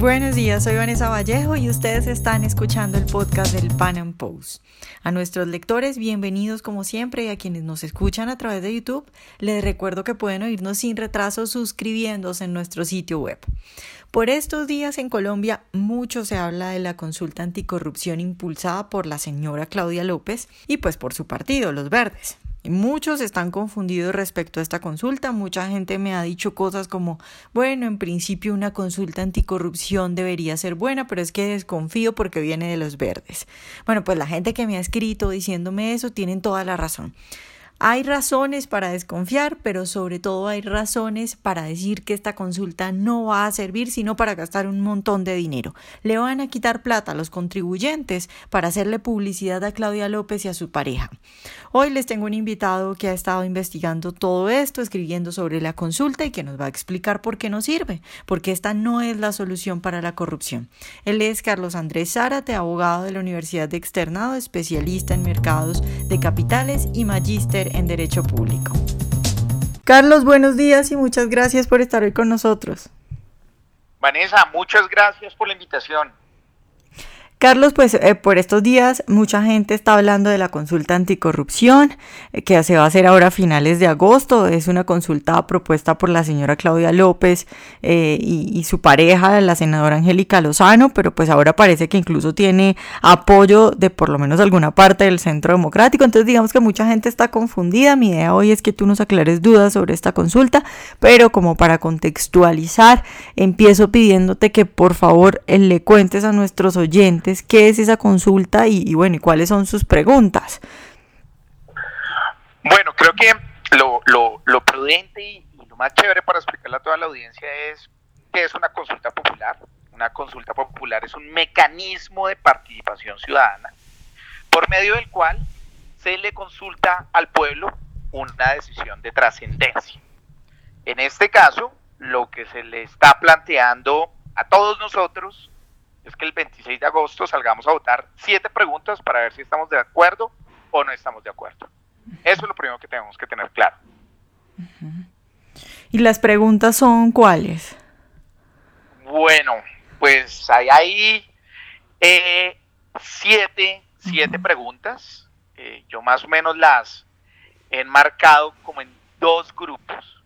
Buenos días, soy Vanessa Vallejo y ustedes están escuchando el podcast del Pan Am Post. A nuestros lectores, bienvenidos como siempre y a quienes nos escuchan a través de YouTube, les recuerdo que pueden oírnos sin retraso suscribiéndose en nuestro sitio web. Por estos días en Colombia mucho se habla de la consulta anticorrupción impulsada por la señora Claudia López y pues por su partido, los verdes. Muchos están confundidos respecto a esta consulta. Mucha gente me ha dicho cosas como, bueno, en principio una consulta anticorrupción debería ser buena, pero es que desconfío porque viene de los verdes. Bueno, pues la gente que me ha escrito diciéndome eso tienen toda la razón. Hay razones para desconfiar, pero sobre todo hay razones para decir que esta consulta no va a servir sino para gastar un montón de dinero. Le van a quitar plata a los contribuyentes para hacerle publicidad a Claudia López y a su pareja. Hoy les tengo un invitado que ha estado investigando todo esto, escribiendo sobre la consulta y que nos va a explicar por qué no sirve, porque esta no es la solución para la corrupción. Él es Carlos Andrés Zárate, abogado de la Universidad de Externado, especialista en mercados de capitales y magíster en Derecho Público. Carlos, buenos días y muchas gracias por estar hoy con nosotros. Vanessa, muchas gracias por la invitación. Carlos, pues eh, por estos días mucha gente está hablando de la consulta anticorrupción eh, que se va a hacer ahora a finales de agosto. Es una consulta propuesta por la señora Claudia López eh, y, su pareja, la senadora Angélica Lozano, pero pues ahora parece que incluso tiene apoyo de por lo menos alguna parte del centro democrático. Entonces digamos que mucha gente está confundida. Mi idea hoy es que tú nos aclares dudas sobre esta consulta, pero como para contextualizar, empiezo pidiéndote que por favor le cuentes a nuestros oyentes qué es esa consulta y, bueno, y cuáles son sus preguntas. Bueno, creo que lo, lo, prudente y, lo más chévere para explicarle a toda la audiencia es qué es una consulta popular. Una consulta popular es un mecanismo de participación ciudadana por medio del cual se le consulta al pueblo una decisión de trascendencia. En este caso, lo que se le está planteando a todos nosotros es que el 26 de agosto salgamos a votar siete preguntas para ver si estamos de acuerdo o no estamos de acuerdo. Eso es lo primero que tenemos que tener claro. ¿Y las preguntas son cuáles? Bueno, pues hay ahí eh, siete, siete preguntas. Eh, yo más o menos las he enmarcado como en dos grupos.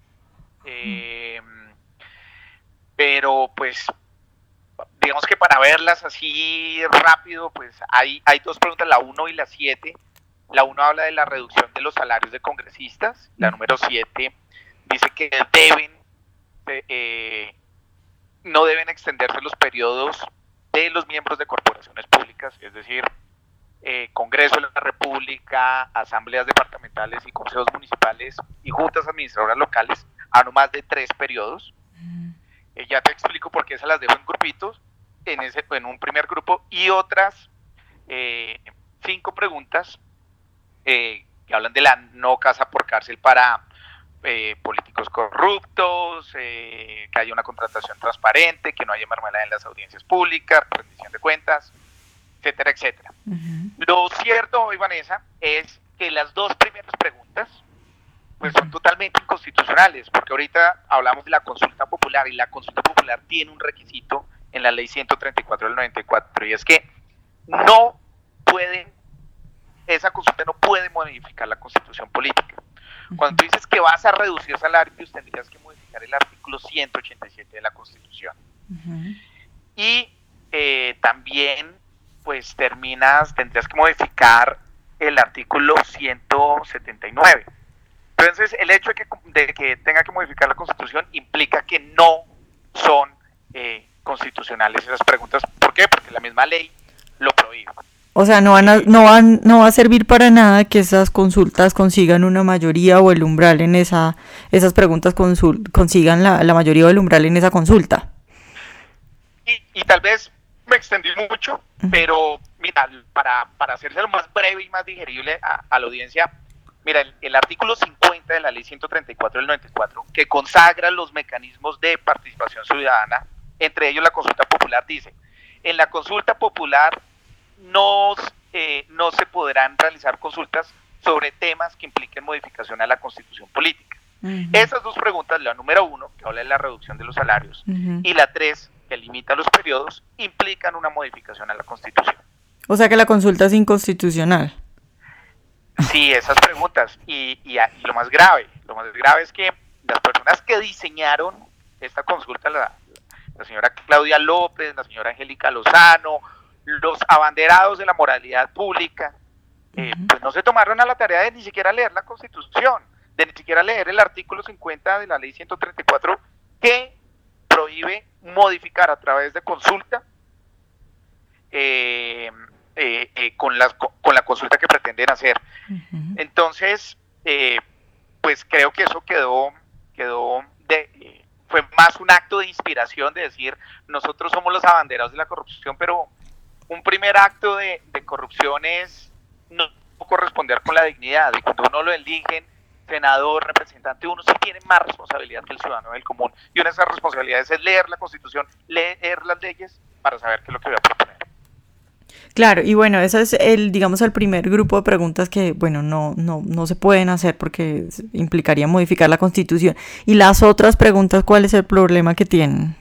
Eh, pero pues digamos que para verlas así rápido, pues hay, hay dos preguntas, la 1 y la 7. La 1 habla de la reducción de los salarios de congresistas, la número 7 dice que deben, eh, no deben extenderse los periodos de los miembros de corporaciones públicas, es decir, eh, Congreso de la República, asambleas departamentales y consejos municipales y juntas administradoras locales a no más de tres periodos. Eh, ya te explico por qué se las dejo en grupitos en, ese, en un primer grupo y otras eh, cinco preguntas eh, que hablan de la no casa por cárcel para eh, políticos corruptos, que haya una contratación transparente, que no haya mermelada en las audiencias públicas, rendición de cuentas, etcétera, etcétera. Lo cierto hoy, Vanessa, es que las dos primeras preguntas pues son totalmente inconstitucionales, porque ahorita hablamos de la consulta popular y la consulta popular tiene un requisito en la ley 134 del 94, y es que no puede, esa consulta no puede modificar la constitución política. Cuando tú dices que vas a reducir salarios, tendrías que modificar el artículo 187 de la constitución. Y eh, también, pues terminas, tendrías que modificar el artículo 179. Entonces, el hecho de que, de que tenga que modificar la constitución implica que no son eh, constitucionales esas preguntas. ¿Por qué? Porque la misma ley lo prohíbe. O sea, no van no van, no va a servir para nada que esas consultas consigan una mayoría o el umbral en esa, esas preguntas consigan la, la, mayoría o el umbral en esa consulta. Y, tal vez me extendí mucho, pero mira, para, para hacerse lo más breve y más digerible a, la audiencia, mira, el, el, artículo 50 de la ley 134 del 94, que consagra los mecanismos de participación ciudadana, entre ellos la consulta popular dice, en la consulta popular no, eh, no se podrán realizar consultas sobre temas que impliquen modificación a la constitución política. Esas dos preguntas, la número uno, que habla de la reducción de los salarios, y la tres, que limita los periodos implican una modificación a la Constitución. O sea que la consulta es inconstitucional. Sí, esas preguntas. Y, lo más grave, lo más grave es que las personas que diseñaron esta consulta, la, señora Claudia López, la señora Angélica Lozano, los abanderados de la moralidad pública, eh, pues no se tomaron a la tarea de ni siquiera leer la Constitución, de ni siquiera leer el artículo 50 de la ley 134 que prohíbe modificar a través de consulta eh, eh, con, las, con la consulta que pretenden hacer. Entonces, pues creo que eso quedó, quedó de, fue más un acto de inspiración de decir, nosotros somos los abanderados de la corrupción, pero un primer acto de, corrupción es no corresponder con la dignidad. Y cuando uno lo eligen senador, representante, uno sí tiene más responsabilidad que el ciudadano del común. Y una de esas responsabilidades es leer la Constitución, leer las leyes para saber qué es lo que voy a proponer. Claro, y bueno, ese es el, digamos, el primer grupo de preguntas que, bueno, no, no, no se pueden hacer porque implicaría modificar la Constitución. Y las otras preguntas, ¿cuál es el problema que tienen?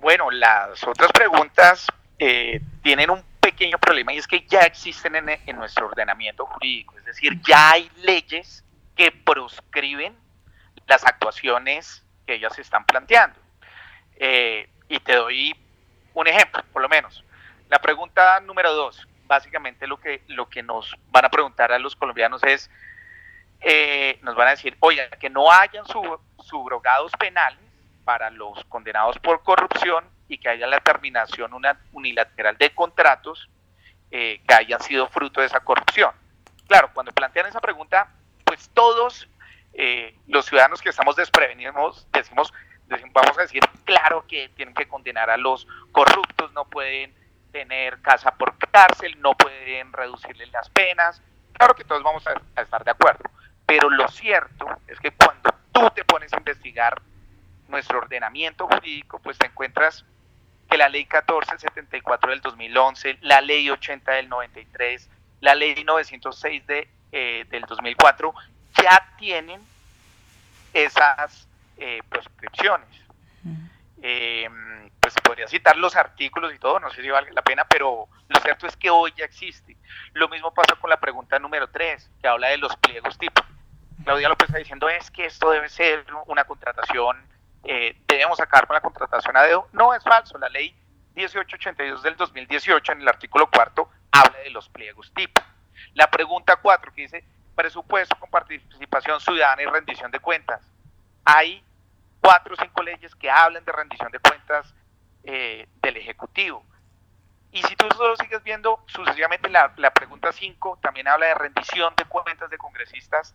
Bueno, las otras preguntas eh, tienen un pequeño problema y es que ya existen en, nuestro ordenamiento jurídico, es decir, ya hay leyes que proscriben las actuaciones que ellas están planteando. Eh, y te doy un ejemplo, por lo menos. La pregunta número dos, básicamente lo que, lo que nos van a preguntar a los colombianos es, eh, nos van a decir, oye, que no hayan subrogados penales para los condenados por corrupción y que haya la terminación una unilateral de contratos eh, que hayan sido fruto de esa corrupción. Claro, cuando plantean esa pregunta, pues todos eh, los ciudadanos que estamos desprevenidos decimos, decimos, vamos a decir, claro que tienen que condenar a los corruptos, no pueden tener casa por cárcel, no pueden reducirles las penas, claro que todos vamos a, a estar de acuerdo, pero lo cierto es que cuando tú te pones a investigar nuestro ordenamiento jurídico, pues te encuentras que la ley 1474 del 2011, la ley 80 del 93, la ley 906 de, eh, del 2004 ya tienen esas eh, proscripciones. Eh, pues podría citar los artículos y todo, no sé si vale la pena, pero lo cierto es que hoy ya existe. Lo mismo pasa con la pregunta número 3, que habla de los pliegos tipo. Claudia López está diciendo es que esto debe ser una contratación eh, debemos acabar con la contratación a dedo. No es falso, la ley 1882 del 2018 en el artículo cuarto habla de los pliegos tipo. La pregunta 4 que dice presupuesto con participación ciudadana y rendición de cuentas. Hay cuatro o cinco leyes que hablan de rendición de cuentas eh, del Ejecutivo. Y si tú solo sigues viendo sucesivamente la, la pregunta 5, también habla de rendición de cuentas de congresistas.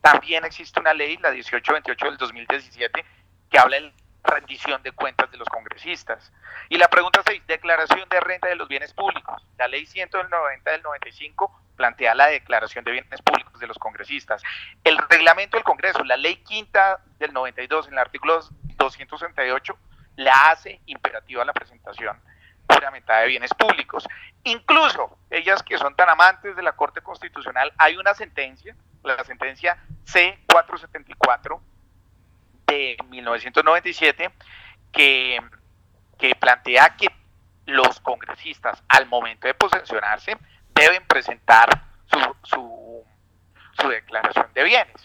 También existe una ley, la 1828 del 2017, que habla de rendición de cuentas de los congresistas. Y la pregunta 6, declaración de renta de los bienes públicos. La ley 190 del 95 plantea la declaración de bienes públicos de los congresistas. El reglamento del Congreso, la ley quinta del 92 en el artículo 268, la hace imperativa la presentación juramentada de bienes públicos. Incluso ellas que son tan amantes de la Corte Constitucional, hay una sentencia, la sentencia C474 de 1997 que, que plantea que los congresistas al momento de posesionarse deben presentar su, su, su declaración de bienes.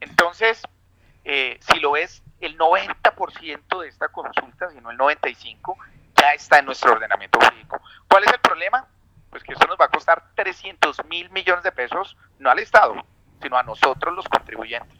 Entonces, eh, si lo ves, el 90% de esta consulta, si no el 95%, ya está en nuestro ordenamiento jurídico. ¿Cuál es el problema? Pues que esto nos va a costar 300 mil millones de pesos, no al Estado, sino a nosotros los contribuyentes.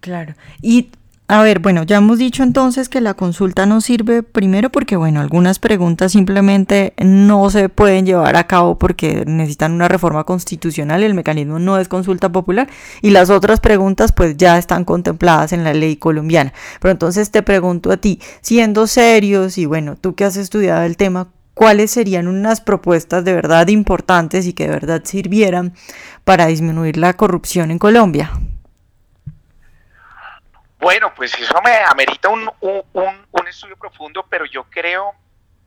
Claro. Y a ver, bueno, ya hemos dicho entonces que la consulta no sirve primero porque, bueno, algunas preguntas simplemente no se pueden llevar a cabo porque necesitan una reforma constitucional, el mecanismo no es consulta popular y las otras preguntas pues ya están contempladas en la ley colombiana. Pero entonces te pregunto a ti, siendo serios y bueno, tú que has estudiado el tema, ¿cuáles serían unas propuestas de verdad importantes y que de verdad sirvieran para disminuir la corrupción en Colombia? Bueno, pues eso me amerita un, estudio profundo, pero yo creo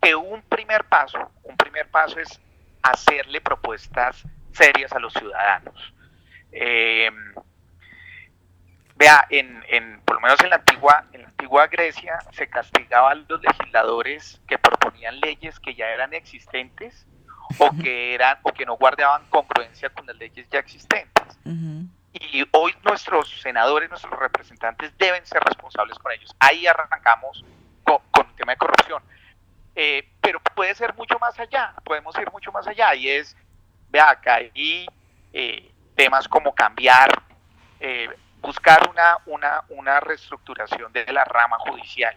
que un primer paso, un primer paso es hacerle propuestas serias a los ciudadanos. Em, vea, en, por lo menos en la antigua, en la antigua Grecia se castigaba a los legisladores que proponían leyes que ya eran existentes o que eran o que no guardaban congruencia con las leyes ya existentes. Y hoy nuestros senadores, nuestros representantes deben ser responsables con ellos. Ahí arrancamos con, con el tema de corrupción. Eh, pero puede ser mucho más allá, podemos ir mucho más allá y es, vea, acá hay eh, temas como cambiar, eh, buscar una, una, una reestructuración de la rama judicial.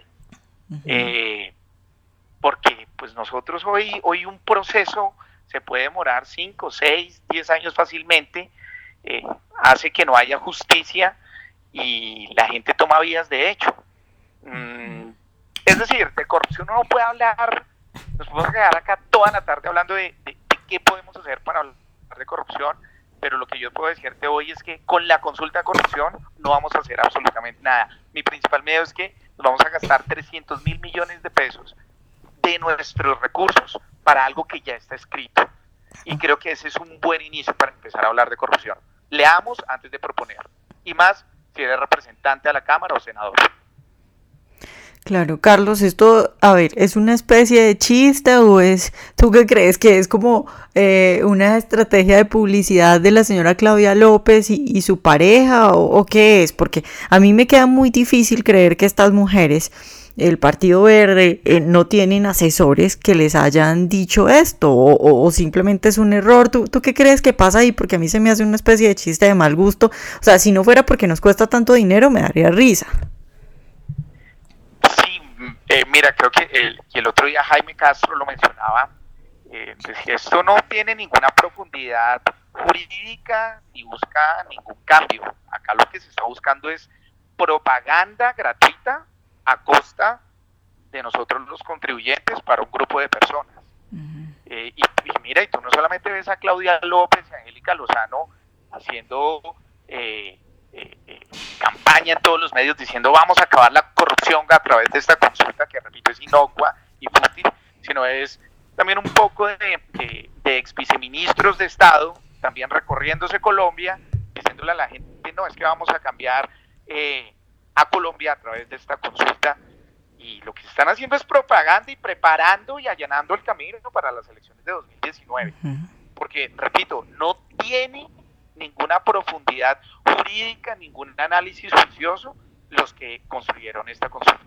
porque pues nosotros hoy, hoy un proceso se puede demorar 5, 6, 10 años fácilmente, hace que no haya justicia y la gente toma vías de hecho. Mm, es decir, de corrupción uno no puede hablar, nos podemos quedar acá toda la tarde hablando de, qué podemos hacer para hablar de corrupción, pero lo que yo puedo decirte hoy es que con la consulta de corrupción no vamos a hacer absolutamente nada. Mi principal miedo es que nos vamos a gastar 300 mil millones de pesos de nuestros recursos para algo que ya está escrito. Y creo que ese es un buen inicio para empezar a hablar de corrupción. Leamos antes de proponer. Y más si eres representante a la Cámara o senador. Claro, Carlos, esto, a ver, ¿es una especie de chiste o es, tú qué crees que es como eh, una estrategia de publicidad de la señora Claudia López y, su pareja o, qué es? Porque a mí me queda muy difícil creer que estas mujeres, el Partido Verde, eh, no tienen asesores que les hayan dicho esto o, simplemente es un error. ¿Tú, ¿Tú qué crees que pasa ahí? Porque a mí se me hace una especie de chiste de mal gusto. O sea, si no fuera porque nos cuesta tanto dinero, me daría risa. Eh, mira, creo que el, el, otro día Jaime Castro lo mencionaba, eh, decía, esto no tiene ninguna profundidad jurídica ni busca ningún cambio. Acá lo que se está buscando es propaganda gratuita a costa de nosotros los contribuyentes para un grupo de personas. Eh, y, mira, y tú no solamente ves a Claudia López y a Angélica Lozano haciendo eh, eh, eh, campaña en todos los medios diciendo vamos a acabar la corrupción a través de esta consulta que repito es inocua y fútil, sino es también un poco de, de, ex viceministros de Estado también recorriéndose Colombia diciéndole a la gente no es que vamos a cambiar eh, a Colombia a través de esta consulta y lo que se están haciendo es propaganda y preparando y allanando el camino para las elecciones de 2019 porque repito no tiene ninguna profundidad jurídica, ningún análisis juicioso los que construyeron esta consulta.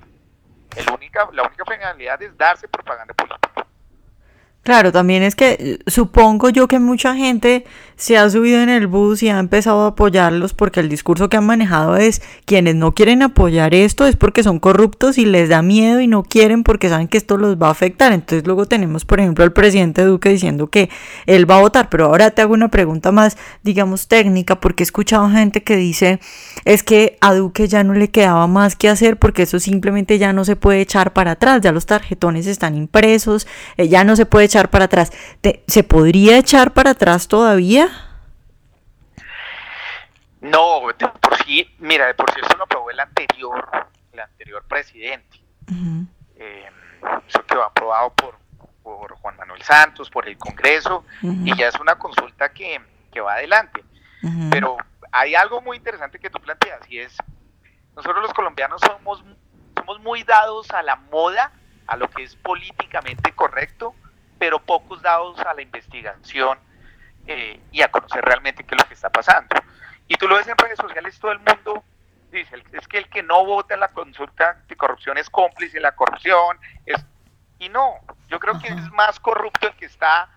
El única, la única finalidad es darse propaganda política. Claro, también es que eh, supongo yo que mucha gente se ha subido en el bus y ha empezado a apoyarlos porque el discurso que han manejado es quienes no quieren apoyar esto es porque son corruptos y les da miedo y no quieren porque saben que esto los va a afectar. Entonces luego tenemos, por ejemplo, al presidente Duque diciendo que él va a votar, pero ahora te hago una pregunta más, digamos, técnica, porque he escuchado gente que dice es que a Duque ya no le quedaba más que hacer porque eso simplemente ya no se puede echar para atrás, ya los tarjetones están impresos, eh, ya no se puede echar para atrás. ¿Se podría echar para atrás todavía? No, por sí, mira, de por sí eso lo aprobó el anterior, el anterior presidente. Eh, eso quedó aprobado por, por Juan Manuel Santos, por el Congreso, y ya es una consulta que, que va adelante. Pero hay algo muy interesante que tú planteas, y es, nosotros los colombianos somos, somos muy dados a la moda, a lo que es políticamente correcto, pero pocos dados a la investigación eh, y a conocer realmente qué es lo que está pasando. Y tú lo ves en redes sociales, todo el mundo dice, es que el que no vota en la consulta de corrupción es cómplice de la corrupción. Es... Y no, yo creo que es más corrupto el que está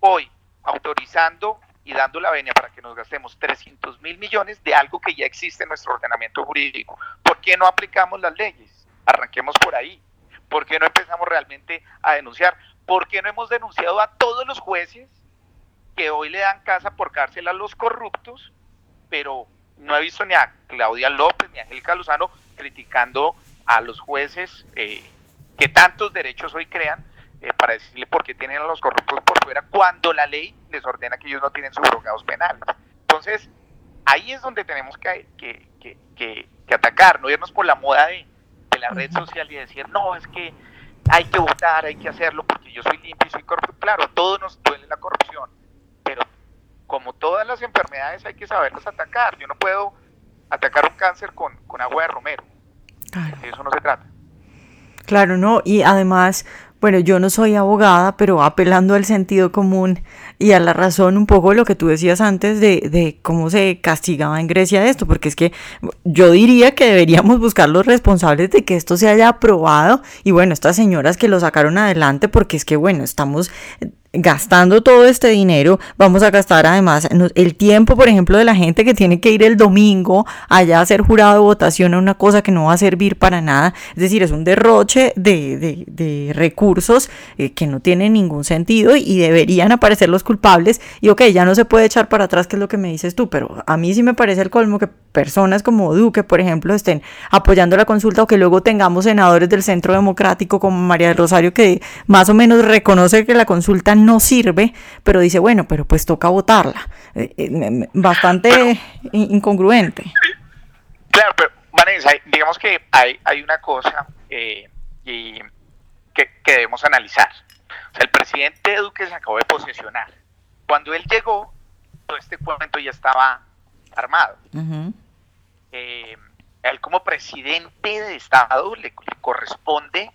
hoy autorizando y dando la venia para que nos gastemos 300 mil millones de algo que ya existe en nuestro ordenamiento jurídico. ¿Por qué no aplicamos las leyes? Arranquemos por ahí. ¿Por qué no empezamos realmente a denunciar? ¿Por qué no hemos denunciado a todos los jueces que hoy le dan casa por cárcel a los corruptos? Pero no he visto ni a Claudia López ni a Angélica Lozano criticando a los jueces eh, que tantos derechos hoy crean eh, para decirle por qué tienen a los corruptos por fuera cuando la ley les ordena que ellos no tienen subrogados penales. Entonces, ahí es donde tenemos que, que, que, que atacar, no irnos por la moda de, de la red social y decir, no, es que hay que votar, hay que hacerlo porque yo soy limpio y soy corrupto. Claro, todos nos duele la corrupción, pero como todas las enfermedades hay que saberlas atacar. Yo no puedo atacar un cáncer con, agua de romero. De eso no se trata. Claro, no, y además, bueno, yo no soy abogada, pero apelando al sentido común y a la razón un poco lo que tú decías antes de, de, cómo se castigaba en Grecia esto, porque es que yo diría que deberíamos buscar los responsables de que esto se haya aprobado. Y bueno, estas señoras que lo sacaron adelante, porque es que bueno, estamos gastando todo este dinero, vamos a gastar además el tiempo, por ejemplo, de la gente que tiene que ir el domingo allá a hacer jurado de votación a una cosa que no va a servir para nada. Es decir, es un derroche de, de, recursos eh, que no tiene ningún sentido y deberían aparecer los culpables. Y ok, ya no se puede echar para atrás, que es lo que me dices tú, pero a mí sí me parece el colmo que personas como Duque, por ejemplo, estén apoyando la consulta o que luego tengamos senadores del Centro Democrático como María del Rosario que más o menos reconoce que la consulta sirve, pero dice, bueno, pero pues toca votarla. Eh, eh, bastante incongruente. Claro, pero Vanessa, digamos que hay, hay una cosa eh, y que, debemos analizar. O sea, el presidente Duque se acabó de posesionar. Cuando él llegó, todo este cuento ya estaba armado. él como presidente de Estado le corresponde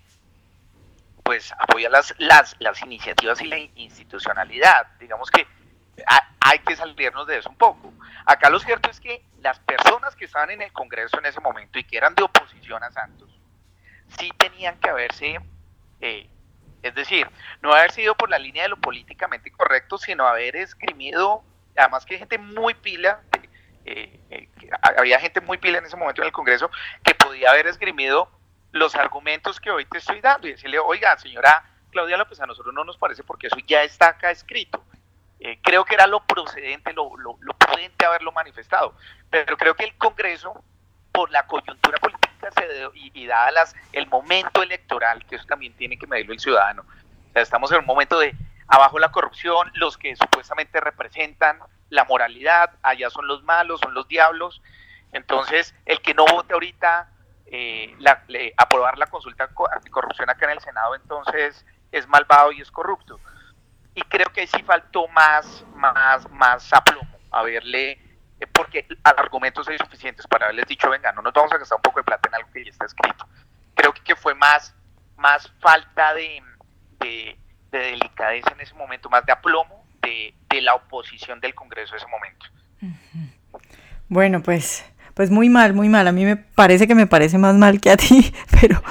pues apoya las, las, las iniciativas y la institucionalidad. Digamos que hay que salirnos de eso un poco. Acá lo cierto es que las personas que estaban en el Congreso en ese momento y que eran de oposición a Santos, sí tenían que haberse, eh, es decir, no haber sido por la línea de lo políticamente correcto, sino haber esgrimido, además que hay gente muy pila, eh, eh, había gente muy pila en ese momento en el Congreso que podía haber esgrimido los argumentos que hoy te estoy dando y decirle, oiga, señora Claudia López, a nosotros no nos parece porque eso ya está acá escrito. Eh, creo que era lo procedente, lo, lo, prudente haberlo manifestado, pero creo que el Congreso, por la coyuntura política se y, y dada las, el momento electoral, que eso también tiene que medirlo el ciudadano, o sea, estamos en un momento de abajo la corrupción, los que supuestamente representan la moralidad, allá son los malos, son los diablos, entonces el que no vote ahorita eh, aprobar la consulta corrupción acá en el Senado, entonces es malvado y es corrupto. Y creo que sí faltó más, más, más aplomo, haberle, eh, porque argumentos son insuficientes para haberles dicho, venga, no nos vamos a gastar un poco de plata en algo que ya está escrito. Creo que, fue más, más falta de, de, delicadeza en ese momento, más de aplomo de la oposición del Congreso en ese momento. Bueno, pues pues muy mal, muy mal. A mí me parece que me parece más mal que a ti, pero,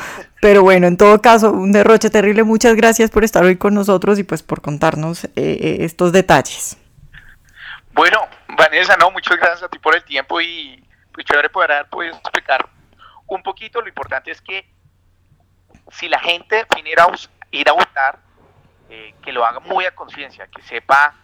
pero bueno, en todo caso, un derroche terrible. Muchas gracias por estar hoy con nosotros y pues por contarnos eh, eh, estos detalles. Bueno, Vanessa, no, muchas gracias a ti por el tiempo y pues chévere poder podido explicar un poquito. Lo importante es que si la gente viniera a ir a votar, eh, que lo haga muy a conciencia, que sepa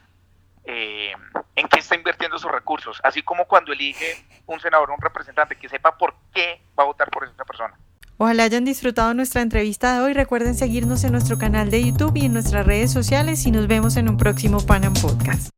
eh, en qué está invirtiendo sus recursos, así como cuando elige un senador o un representante, que sepa por qué va a votar por esa persona. Ojalá hayan disfrutado nuestra entrevista de hoy. Recuerden seguirnos en nuestro canal de YouTube y en nuestras redes sociales y nos vemos en un próximo Panam Podcast.